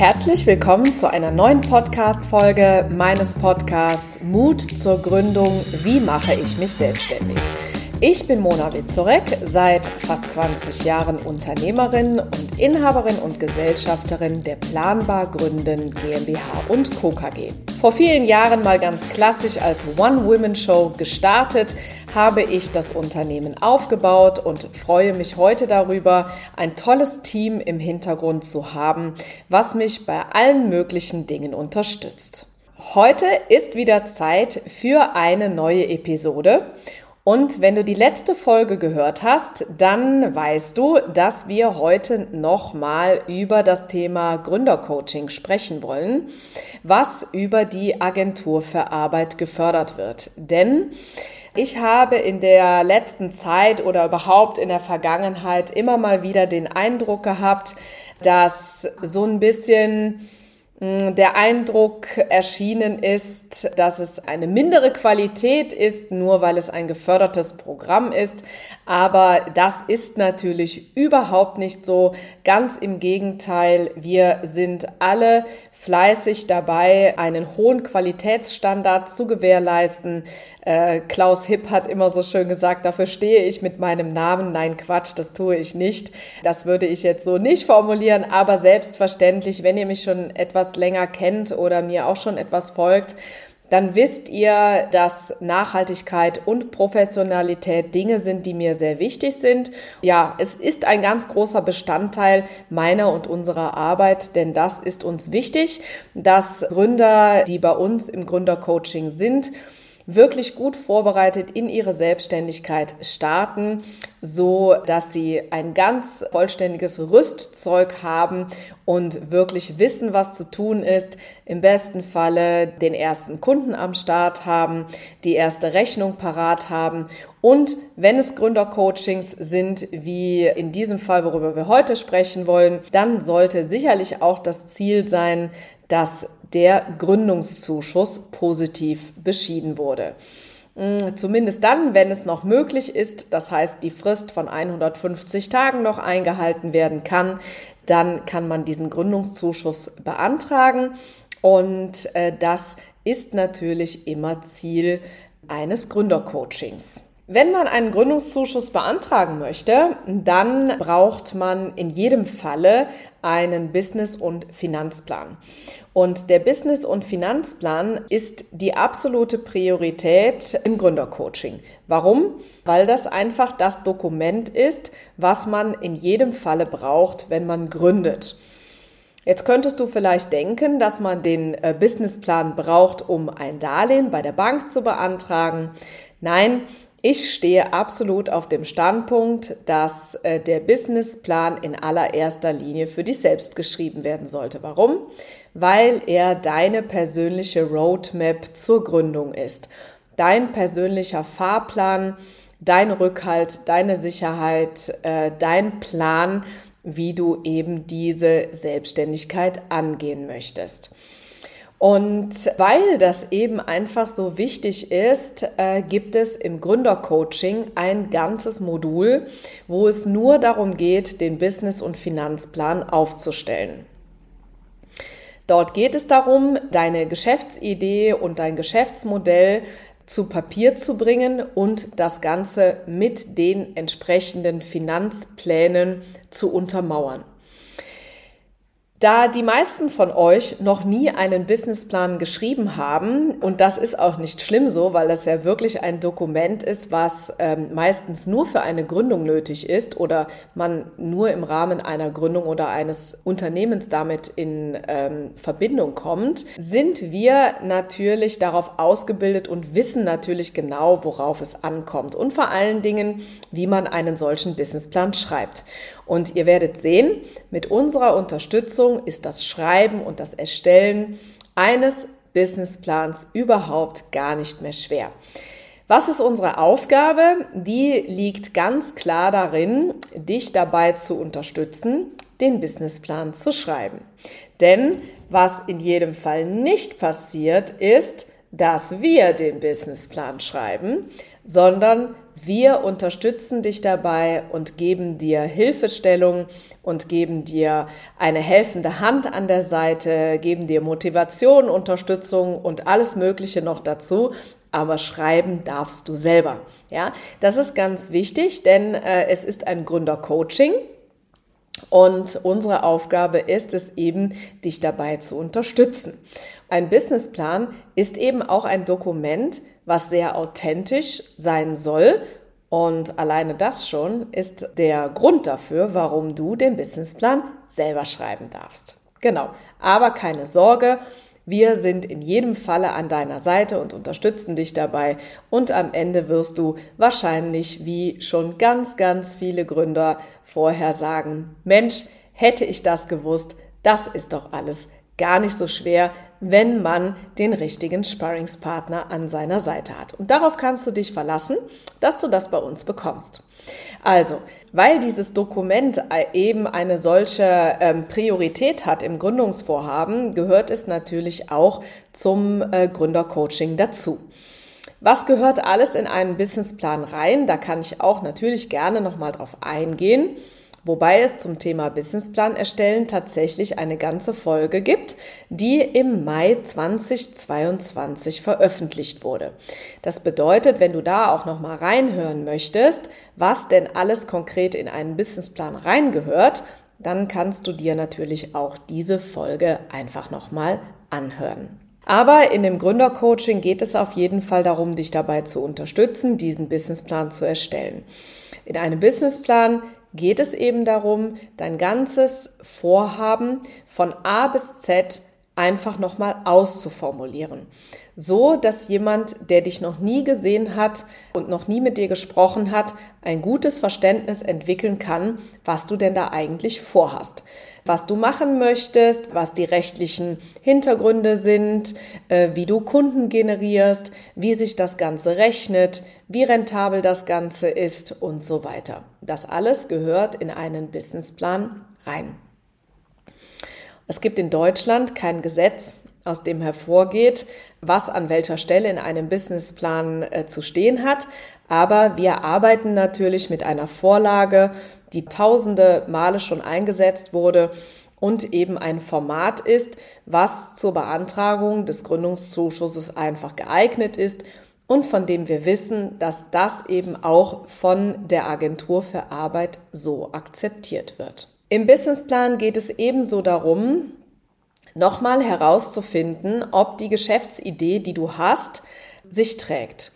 Herzlich willkommen zu einer neuen Podcast-Folge meines Podcasts Mut zur Gründung. Wie mache ich mich selbstständig? Ich bin Mona Witzorek, seit fast 20 Jahren Unternehmerin und Inhaberin und Gesellschafterin der Planbar Gründen GmbH und Co. KG. Vor vielen Jahren mal ganz klassisch als One-Women-Show gestartet, habe ich das Unternehmen aufgebaut und freue mich heute darüber, ein tolles Team im Hintergrund zu haben, was mich bei allen möglichen Dingen unterstützt. Heute ist wieder Zeit für eine neue Episode und wenn du die letzte Folge gehört hast, dann weißt du, dass wir heute nochmal über das Thema Gründercoaching sprechen wollen, was über die Agentur für Arbeit gefördert wird. Denn ich habe in der letzten Zeit oder überhaupt in der Vergangenheit immer mal wieder den Eindruck gehabt, dass so ein bisschen der Eindruck erschienen ist, dass es eine mindere Qualität ist, nur weil es ein gefördertes Programm ist. Aber das ist natürlich überhaupt nicht so. Ganz im Gegenteil, wir sind alle fleißig dabei, einen hohen Qualitätsstandard zu gewährleisten. Äh, Klaus Hipp hat immer so schön gesagt, dafür stehe ich mit meinem Namen. Nein, Quatsch, das tue ich nicht. Das würde ich jetzt so nicht formulieren, aber selbstverständlich, wenn ihr mich schon etwas länger kennt oder mir auch schon etwas folgt, dann wisst ihr, dass Nachhaltigkeit und Professionalität Dinge sind, die mir sehr wichtig sind. Ja, es ist ein ganz großer Bestandteil meiner und unserer Arbeit, denn das ist uns wichtig, dass Gründer, die bei uns im Gründercoaching sind, wirklich gut vorbereitet in ihre Selbstständigkeit starten, so dass sie ein ganz vollständiges Rüstzeug haben und wirklich wissen, was zu tun ist. Im besten Falle den ersten Kunden am Start haben, die erste Rechnung parat haben und wenn es Gründercoachings sind, wie in diesem Fall, worüber wir heute sprechen wollen, dann sollte sicherlich auch das Ziel sein, dass der Gründungszuschuss positiv beschieden wurde. Mm, zumindest dann, wenn es noch möglich ist, das heißt die Frist von 150 Tagen noch eingehalten werden kann, dann kann man diesen Gründungszuschuss beantragen und äh, das ist natürlich immer Ziel eines Gründercoachings. Wenn man einen Gründungszuschuss beantragen möchte, dann braucht man in jedem Falle einen Business- und Finanzplan. Und der Business- und Finanzplan ist die absolute Priorität im Gründercoaching. Warum? Weil das einfach das Dokument ist, was man in jedem Falle braucht, wenn man gründet. Jetzt könntest du vielleicht denken, dass man den äh, Businessplan braucht, um ein Darlehen bei der Bank zu beantragen. Nein, ich stehe absolut auf dem Standpunkt, dass äh, der Businessplan in allererster Linie für dich selbst geschrieben werden sollte. Warum? Weil er deine persönliche Roadmap zur Gründung ist. Dein persönlicher Fahrplan, dein Rückhalt, deine Sicherheit, äh, dein Plan, wie du eben diese Selbstständigkeit angehen möchtest. Und weil das eben einfach so wichtig ist, äh, gibt es im Gründercoaching ein ganzes Modul, wo es nur darum geht, den Business- und Finanzplan aufzustellen. Dort geht es darum, deine Geschäftsidee und dein Geschäftsmodell zu Papier zu bringen und das Ganze mit den entsprechenden Finanzplänen zu untermauern. Da die meisten von euch noch nie einen Businessplan geschrieben haben, und das ist auch nicht schlimm so, weil das ja wirklich ein Dokument ist, was ähm, meistens nur für eine Gründung nötig ist oder man nur im Rahmen einer Gründung oder eines Unternehmens damit in ähm, Verbindung kommt, sind wir natürlich darauf ausgebildet und wissen natürlich genau, worauf es ankommt und vor allen Dingen, wie man einen solchen Businessplan schreibt. Und ihr werdet sehen, mit unserer Unterstützung ist das Schreiben und das Erstellen eines Businessplans überhaupt gar nicht mehr schwer. Was ist unsere Aufgabe? Die liegt ganz klar darin, dich dabei zu unterstützen, den Businessplan zu schreiben. Denn was in jedem Fall nicht passiert, ist, dass wir den Businessplan schreiben, sondern wir unterstützen dich dabei und geben dir Hilfestellung und geben dir eine helfende Hand an der Seite, geben dir Motivation, Unterstützung und alles Mögliche noch dazu. Aber schreiben darfst du selber. Ja, das ist ganz wichtig, denn äh, es ist ein Gründercoaching. Und unsere Aufgabe ist es eben, dich dabei zu unterstützen. Ein Businessplan ist eben auch ein Dokument, was sehr authentisch sein soll. Und alleine das schon ist der Grund dafür, warum du den Businessplan selber schreiben darfst. Genau. Aber keine Sorge. Wir sind in jedem Falle an deiner Seite und unterstützen dich dabei. Und am Ende wirst du wahrscheinlich, wie schon ganz, ganz viele Gründer vorher sagen, Mensch, hätte ich das gewusst, das ist doch alles gar nicht so schwer, wenn man den richtigen Sparringspartner an seiner Seite hat. Und darauf kannst du dich verlassen, dass du das bei uns bekommst. Also, weil dieses Dokument eben eine solche ähm, Priorität hat im Gründungsvorhaben, gehört es natürlich auch zum äh, Gründercoaching dazu. Was gehört alles in einen Businessplan rein? Da kann ich auch natürlich gerne nochmal drauf eingehen. Wobei es zum Thema Businessplan erstellen tatsächlich eine ganze Folge gibt, die im Mai 2022 veröffentlicht wurde. Das bedeutet, wenn du da auch noch mal reinhören möchtest, was denn alles konkret in einen Businessplan reingehört, dann kannst du dir natürlich auch diese Folge einfach noch mal anhören. Aber in dem Gründercoaching geht es auf jeden Fall darum, dich dabei zu unterstützen, diesen Businessplan zu erstellen. In einem Businessplan geht es eben darum, dein ganzes Vorhaben von A bis Z einfach nochmal auszuformulieren. So, dass jemand, der dich noch nie gesehen hat und noch nie mit dir gesprochen hat, ein gutes Verständnis entwickeln kann, was du denn da eigentlich vorhast was du machen möchtest, was die rechtlichen Hintergründe sind, äh, wie du Kunden generierst, wie sich das Ganze rechnet, wie rentabel das Ganze ist und so weiter. Das alles gehört in einen Businessplan rein. Es gibt in Deutschland kein Gesetz, aus dem hervorgeht, was an welcher Stelle in einem Businessplan äh, zu stehen hat. Aber wir arbeiten natürlich mit einer Vorlage, die tausende Male schon eingesetzt wurde und eben ein Format ist, was zur Beantragung des Gründungszuschusses einfach geeignet ist und von dem wir wissen, dass das eben auch von der Agentur für Arbeit so akzeptiert wird. Im Businessplan geht es ebenso darum, nochmal herauszufinden, ob die Geschäftsidee, die du hast, sich trägt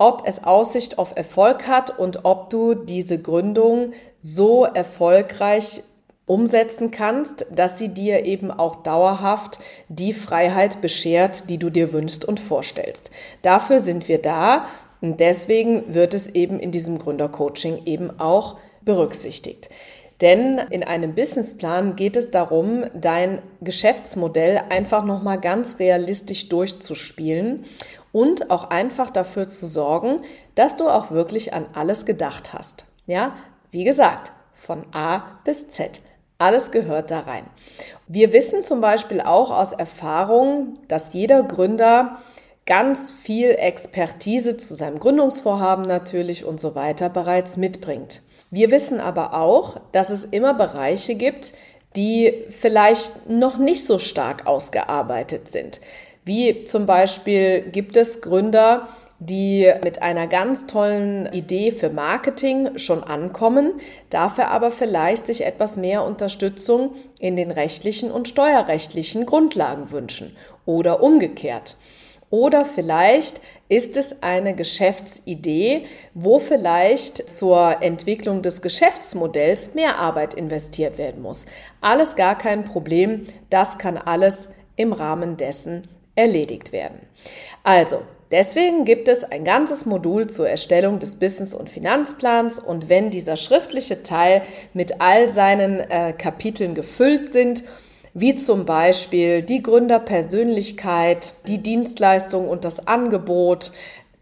ob es Aussicht auf Erfolg hat und ob du diese Gründung so erfolgreich umsetzen kannst, dass sie dir eben auch dauerhaft die Freiheit beschert, die du dir wünschst und vorstellst. Dafür sind wir da und deswegen wird es eben in diesem Gründercoaching eben auch berücksichtigt. Denn in einem Businessplan geht es darum, dein Geschäftsmodell einfach nochmal ganz realistisch durchzuspielen und auch einfach dafür zu sorgen, dass du auch wirklich an alles gedacht hast. Ja, wie gesagt, von A bis Z. Alles gehört da rein. Wir wissen zum Beispiel auch aus Erfahrung, dass jeder Gründer ganz viel Expertise zu seinem Gründungsvorhaben natürlich und so weiter bereits mitbringt. Wir wissen aber auch, dass es immer Bereiche gibt, die vielleicht noch nicht so stark ausgearbeitet sind. Wie zum Beispiel gibt es Gründer, die mit einer ganz tollen Idee für Marketing schon ankommen, dafür aber vielleicht sich etwas mehr Unterstützung in den rechtlichen und steuerrechtlichen Grundlagen wünschen oder umgekehrt. Oder vielleicht ist es eine Geschäftsidee, wo vielleicht zur Entwicklung des Geschäftsmodells mehr Arbeit investiert werden muss. Alles gar kein Problem, das kann alles im Rahmen dessen erledigt werden. Also, Deswegen gibt es ein ganzes Modul zur Erstellung des Business- und Finanzplans und wenn dieser schriftliche Teil mit all seinen äh, Kapiteln gefüllt sind, wie zum Beispiel die Gründerpersönlichkeit, die Dienstleistung und das Angebot,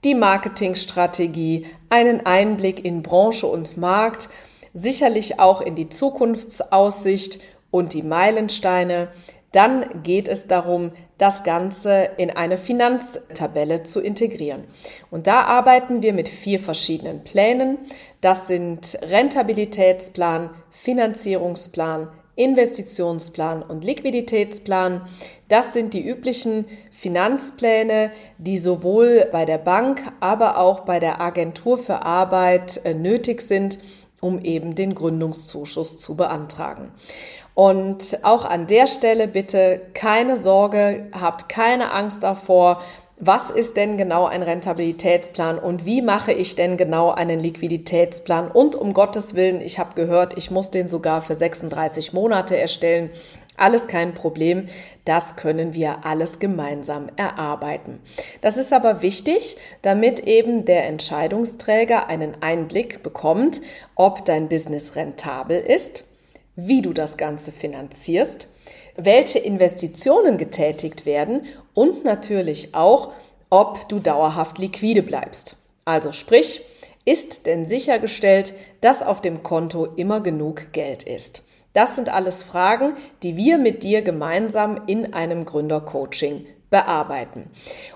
die Marketingstrategie, einen Einblick in Branche und Markt, sicherlich auch in die Zukunftsaussicht und die Meilensteine, dann geht es darum, das Ganze in eine Finanztabelle zu integrieren. Und da arbeiten wir mit vier verschiedenen Plänen. Das sind Rentabilitätsplan, Finanzierungsplan, Investitionsplan und Liquiditätsplan. Das sind die üblichen Finanzpläne, die sowohl bei der Bank, aber auch bei der Agentur für Arbeit äh, nötig sind, um eben den Gründungszuschuss zu beantragen. Und auch an der Stelle bitte keine Sorge, habt keine Angst davor, was ist denn genau ein Rentabilitätsplan und wie mache ich denn genau einen Liquiditätsplan? Und um Gottes Willen, ich habe gehört, ich muss den sogar für 36 Monate erstellen. Alles kein Problem, das können wir alles gemeinsam erarbeiten. Das ist aber wichtig, damit eben der Entscheidungsträger einen Einblick bekommt, ob dein Business rentabel ist, wie du das Ganze finanzierst, welche Investitionen getätigt werden und natürlich auch, ob du dauerhaft liquide bleibst. Also sprich, ist denn sichergestellt, dass auf dem Konto immer genug Geld ist? Das sind alles Fragen, die wir mit dir gemeinsam in einem Gründercoaching bearbeiten.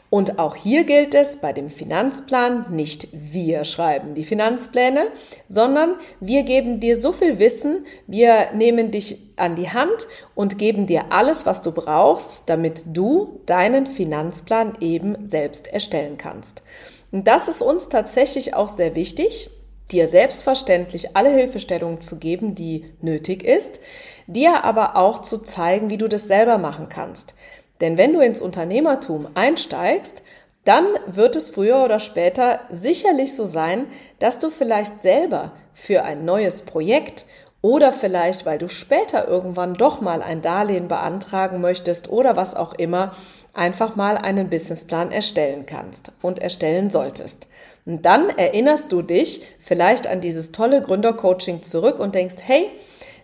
Und auch hier gilt es bei dem Finanzplan, nicht wir schreiben die Finanzpläne, sondern wir geben dir so viel Wissen, wir nehmen dich an die Hand und geben dir alles, was du brauchst, damit du deinen Finanzplan eben selbst erstellen kannst. Und das ist uns tatsächlich auch sehr wichtig, dir selbstverständlich alle Hilfestellungen zu geben, die nötig ist, dir aber auch zu zeigen, wie du das selber machen kannst. Denn wenn du ins Unternehmertum einsteigst, dann wird es früher oder später sicherlich so sein, dass du vielleicht selber für ein neues Projekt oder vielleicht, weil du später irgendwann doch mal ein Darlehen beantragen möchtest oder was auch immer, einfach mal einen Businessplan erstellen kannst und erstellen solltest. Und dann erinnerst du dich vielleicht an dieses tolle Gründercoaching zurück und denkst, hey,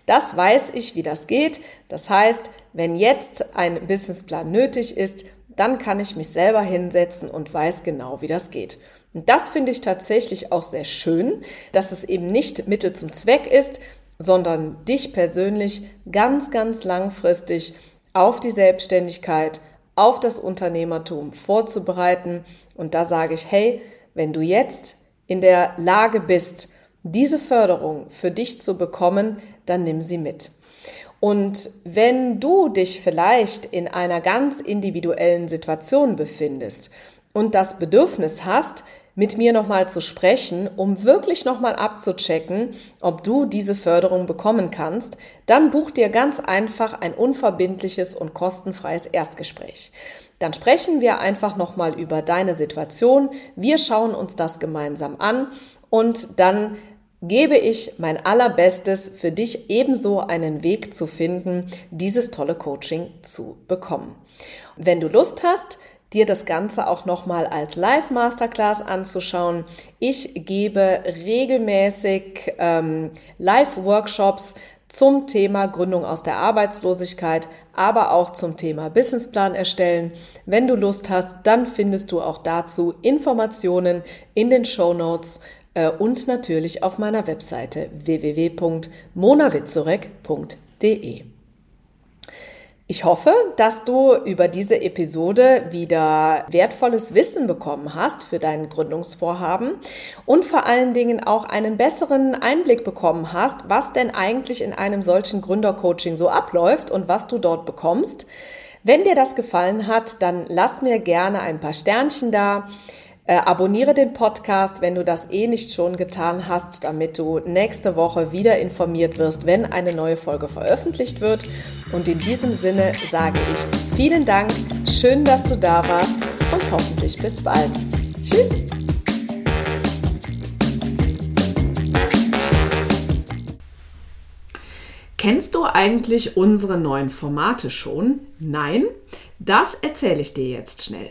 das weiß ich, wie das geht. Das heißt, wenn jetzt ein Businessplan nötig ist, dann kann ich mich selber hinsetzen und weiß genau, wie das geht. Und das finde ich tatsächlich auch sehr schön, dass es eben nicht Mittel zum Zweck ist, sondern dich persönlich ganz, ganz langfristig auf die Selbstständigkeit, auf das Unternehmertum vorzubereiten. Und da sage ich, hey, wenn du jetzt in der Lage bist, diese Förderung für dich zu bekommen, dann nimm sie mit. Und wenn du dich vielleicht in einer ganz individuellen Situation befindest und das Bedürfnis hast, mit mir nochmal zu sprechen, um wirklich nochmal abzuchecken, ob du diese Förderung bekommen kannst, dann buch dir ganz einfach ein unverbindliches und kostenfreies Erstgespräch. Dann sprechen wir einfach nochmal über deine Situation. Wir schauen uns das gemeinsam an und dann gebe ich mein allerbestes für dich ebenso einen Weg zu finden, dieses tolle Coaching zu bekommen. Wenn du Lust hast, dir das Ganze auch nochmal als Live-Masterclass anzuschauen. Ich gebe regelmäßig ähm, Live-Workshops zum Thema Gründung aus der Arbeitslosigkeit, aber auch zum Thema Businessplan erstellen. Wenn du Lust hast, dann findest du auch dazu Informationen in den Show Notes und natürlich auf meiner Webseite www.monawitzorek.de. Ich hoffe, dass du über diese Episode wieder wertvolles Wissen bekommen hast für dein Gründungsvorhaben und vor allen Dingen auch einen besseren Einblick bekommen hast, was denn eigentlich in einem solchen Gründercoaching so abläuft und was du dort bekommst. Wenn dir das gefallen hat, dann lass mir gerne ein paar Sternchen da. Äh, abonniere den Podcast, wenn du das eh nicht schon getan hast, damit du nächste Woche wieder informiert wirst, wenn eine neue Folge veröffentlicht wird. Und in diesem Sinne sage ich vielen Dank, schön, dass du da warst und hoffentlich bis bald. Tschüss! Kennst du eigentlich unsere neuen Formate schon? Nein? Das erzähle ich dir jetzt schnell.